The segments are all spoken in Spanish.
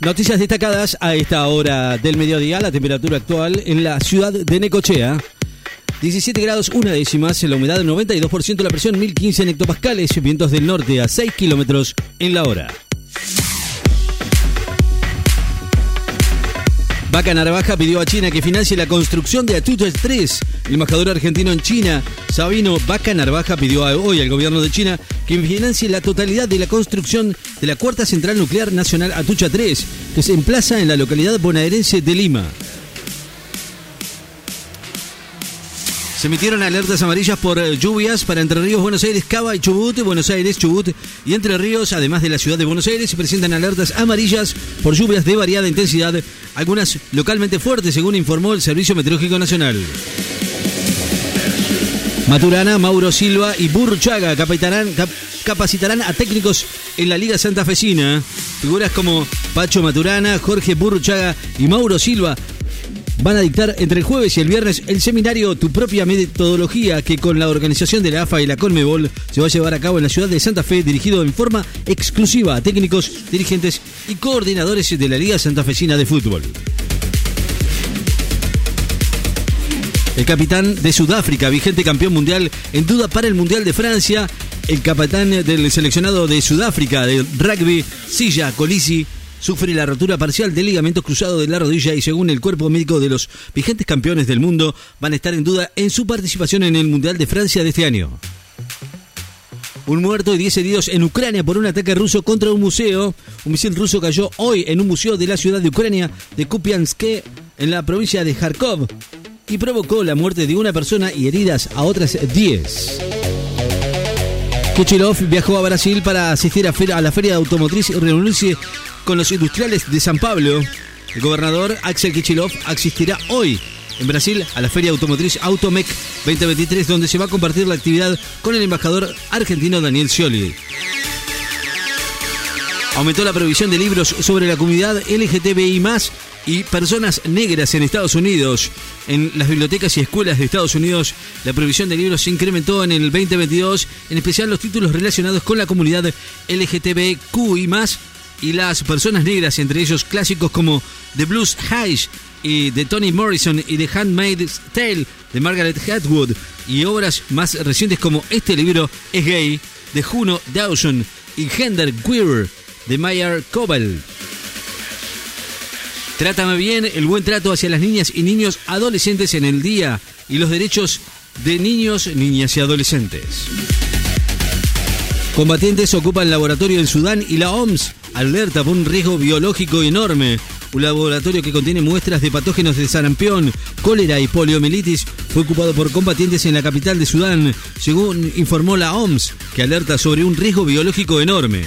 Noticias destacadas a esta hora del mediodía, la temperatura actual en la ciudad de Necochea. 17 grados una décimas, la humedad 92%, la presión 1015 en hectopascales, vientos del norte a 6 kilómetros en la hora. Vaca Narvaja pidió a China que financie la construcción de Atucha 3. El embajador argentino en China, Sabino Vaca Narvaja, pidió hoy al gobierno de China que financie la totalidad de la construcción de la cuarta central nuclear nacional Atucha 3, que se emplaza en la localidad bonaerense de Lima. Se emitieron alertas amarillas por eh, lluvias para Entre Ríos, Buenos Aires, Cava y Chubut, Buenos Aires, Chubut y Entre Ríos, además de la ciudad de Buenos Aires, se presentan alertas amarillas por lluvias de variada intensidad, algunas localmente fuertes, según informó el Servicio Meteorológico Nacional. Maturana, Mauro Silva y Burruchaga capacitarán, a técnicos en la Liga Santafesina. Figuras como Pacho Maturana, Jorge Burruchaga y Mauro Silva van a dictar entre el jueves y el viernes el seminario Tu propia metodología que con la organización de la AFA y la Conmebol se va a llevar a cabo en la ciudad de Santa Fe dirigido en forma exclusiva a técnicos, dirigentes y coordinadores de la Liga Santafesina de Fútbol. El capitán de Sudáfrica, vigente campeón mundial, en duda para el Mundial de Francia. El capitán del seleccionado de Sudáfrica de rugby, Silla Colisi, sufre la rotura parcial del ligamento cruzado de la rodilla y según el cuerpo médico de los vigentes campeones del mundo van a estar en duda en su participación en el Mundial de Francia de este año. Un muerto y 10 heridos en Ucrania por un ataque ruso contra un museo. Un misil ruso cayó hoy en un museo de la ciudad de Ucrania de Kupiansk en la provincia de Kharkov y provocó la muerte de una persona y heridas a otras 10. Kichilov viajó a Brasil para asistir a, la feria automotriz y reunirse con los industriales de San Pablo. El gobernador Axel Kichilov asistirá hoy en Brasil a la Feria Automotriz Automec 2023, donde se va a compartir la actividad con el embajador argentino Daniel Scioli. Aumentó la provisión de libros sobre la comunidad LGTBI y personas negras en Estados Unidos. En las bibliotecas y escuelas de Estados Unidos, la provisión de libros se incrementó en el 2022, en especial los títulos relacionados con la comunidad LGTBQI y las personas negras, entre ellos clásicos como The Blues High y de Toni Morrison y The Handmaid's Tale de Margaret Atwood y obras más recientes como este libro es gay de Juno Dawson y Gender Queer de Mayer Cobel. Trátame bien, el buen trato hacia las niñas y niños adolescentes en el día y los derechos de niños, niñas y adolescentes. Combatientes ocupan laboratorio en Sudán y la OMS alerta por un riesgo biológico enorme. Un laboratorio que contiene muestras de patógenos de sarampión, cólera y poliomielitis fue ocupado por combatientes en la capital de Sudán, según informó la OMS, que alerta sobre un riesgo biológico enorme.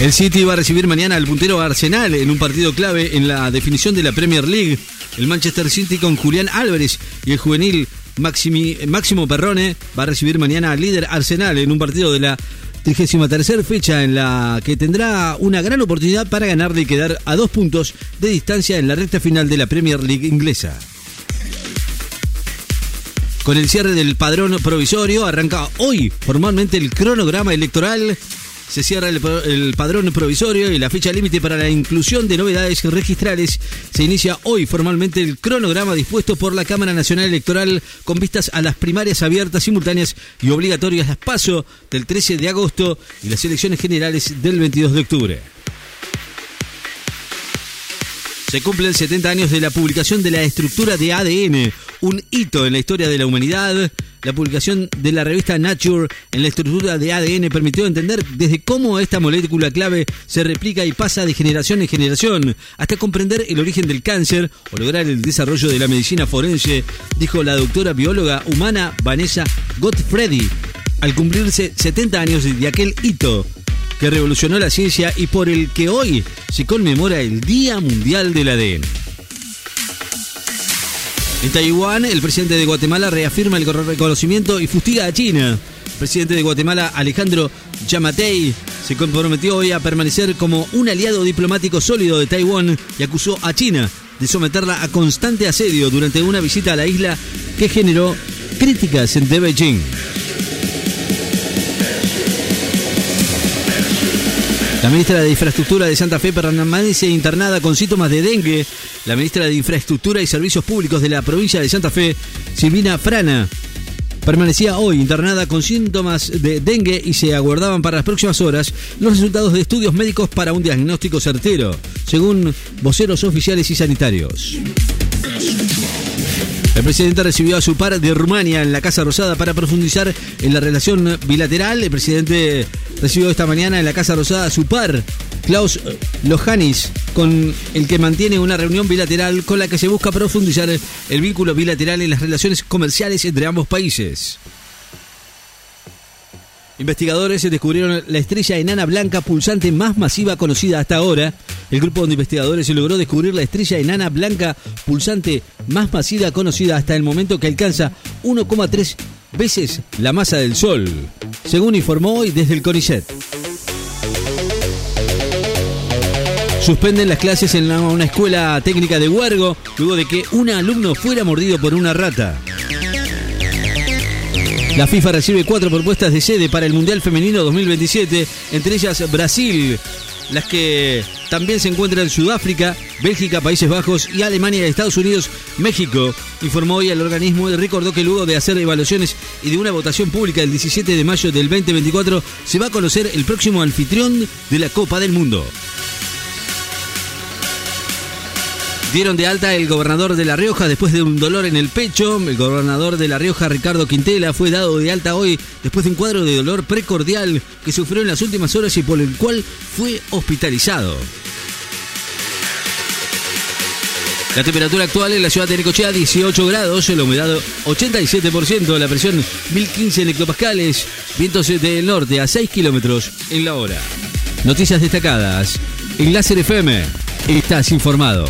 El City va a recibir mañana al puntero Arsenal en un partido clave en la definición de la Premier League. El Manchester City con Julián Álvarez y el juvenil Máximo Perrone va a recibir mañana al líder Arsenal en un partido de la 33 fecha en la que tendrá una gran oportunidad para ganarle y quedar a dos puntos de distancia en la recta final de la Premier League inglesa. Con el cierre del padrón provisorio arranca hoy formalmente el cronograma electoral se cierra el, padrón provisorio y la fecha límite para la inclusión de novedades registrales. Se inicia hoy formalmente el cronograma dispuesto por la Cámara Nacional Electoral con vistas a las primarias abiertas, simultáneas y obligatorias las PASO del 13 de agosto y las elecciones generales del 22 de octubre. Se cumplen 70 años de la publicación de la estructura de ADN, un hito en la historia de la humanidad. La publicación de la revista Nature en la estructura de ADN permitió entender desde cómo esta molécula clave se replica y pasa de generación en generación, hasta comprender el origen del cáncer o lograr el desarrollo de la medicina forense, dijo la doctora bióloga humana Vanessa Gottfriedi, al cumplirse 70 años de aquel hito que revolucionó la ciencia y por el que hoy se conmemora el Día Mundial del ADN. En Taiwán, el presidente de Guatemala reafirma el reconocimiento y fustiga a China. El presidente de Guatemala, Alejandro Yamatei, se comprometió hoy a permanecer como un aliado diplomático sólido de Taiwán y acusó a China de someterla a constante asedio durante una visita a la isla que generó críticas de Beijing. La ministra de Infraestructura de Santa Fe permanece internada con síntomas de dengue. La ministra de Infraestructura y Servicios Públicos de la provincia de Santa Fe, Silvina Frana, permanecía hoy internada con síntomas de dengue y se aguardaban para las próximas horas los resultados de estudios médicos para un diagnóstico certero, según voceros oficiales y sanitarios. El presidente recibió a su par de Rumania en la Casa Rosada para profundizar en la relación bilateral. El presidente recibió esta mañana en la Casa Rosada a su par, Klaus Lohanis, con el que mantiene una reunión bilateral con la que se busca profundizar el vínculo bilateral en las relaciones comerciales entre ambos países. Investigadores descubrieron la estrella enana blanca pulsante más masiva conocida hasta ahora. El grupo de investigadores logró descubrir la estrella enana blanca pulsante más masiva conocida hasta el momento que alcanza 1,3 veces la masa del Sol, según informó hoy desde el CONICET. Suspenden las clases en una escuela técnica de Huergo luego de que un alumno fuera mordido por una rata. La FIFA recibe cuatro propuestas de sede para el Mundial Femenino 2027, entre ellas Brasil, las que también se encuentran en Sudáfrica, Bélgica, Países Bajos y Alemania, Estados Unidos, México, informó hoy el organismo y recordó que luego de hacer evaluaciones y de una votación pública el 17 de mayo del 2024, se va a conocer el próximo anfitrión de la Copa del Mundo. Dieron de alta el gobernador de La Rioja después de un dolor en el pecho. El gobernador de La Rioja, Ricardo Quintela, fue dado de alta hoy después de un cuadro de dolor precordial que sufrió en las últimas horas y por el cual fue hospitalizado. La temperatura actual en la ciudad de Necochea 18 grados, la humedad 87%, la presión 1015 hectopascales, vientos del norte a 6 kilómetros en la hora. Noticias destacadas. En Láser FM estás informado.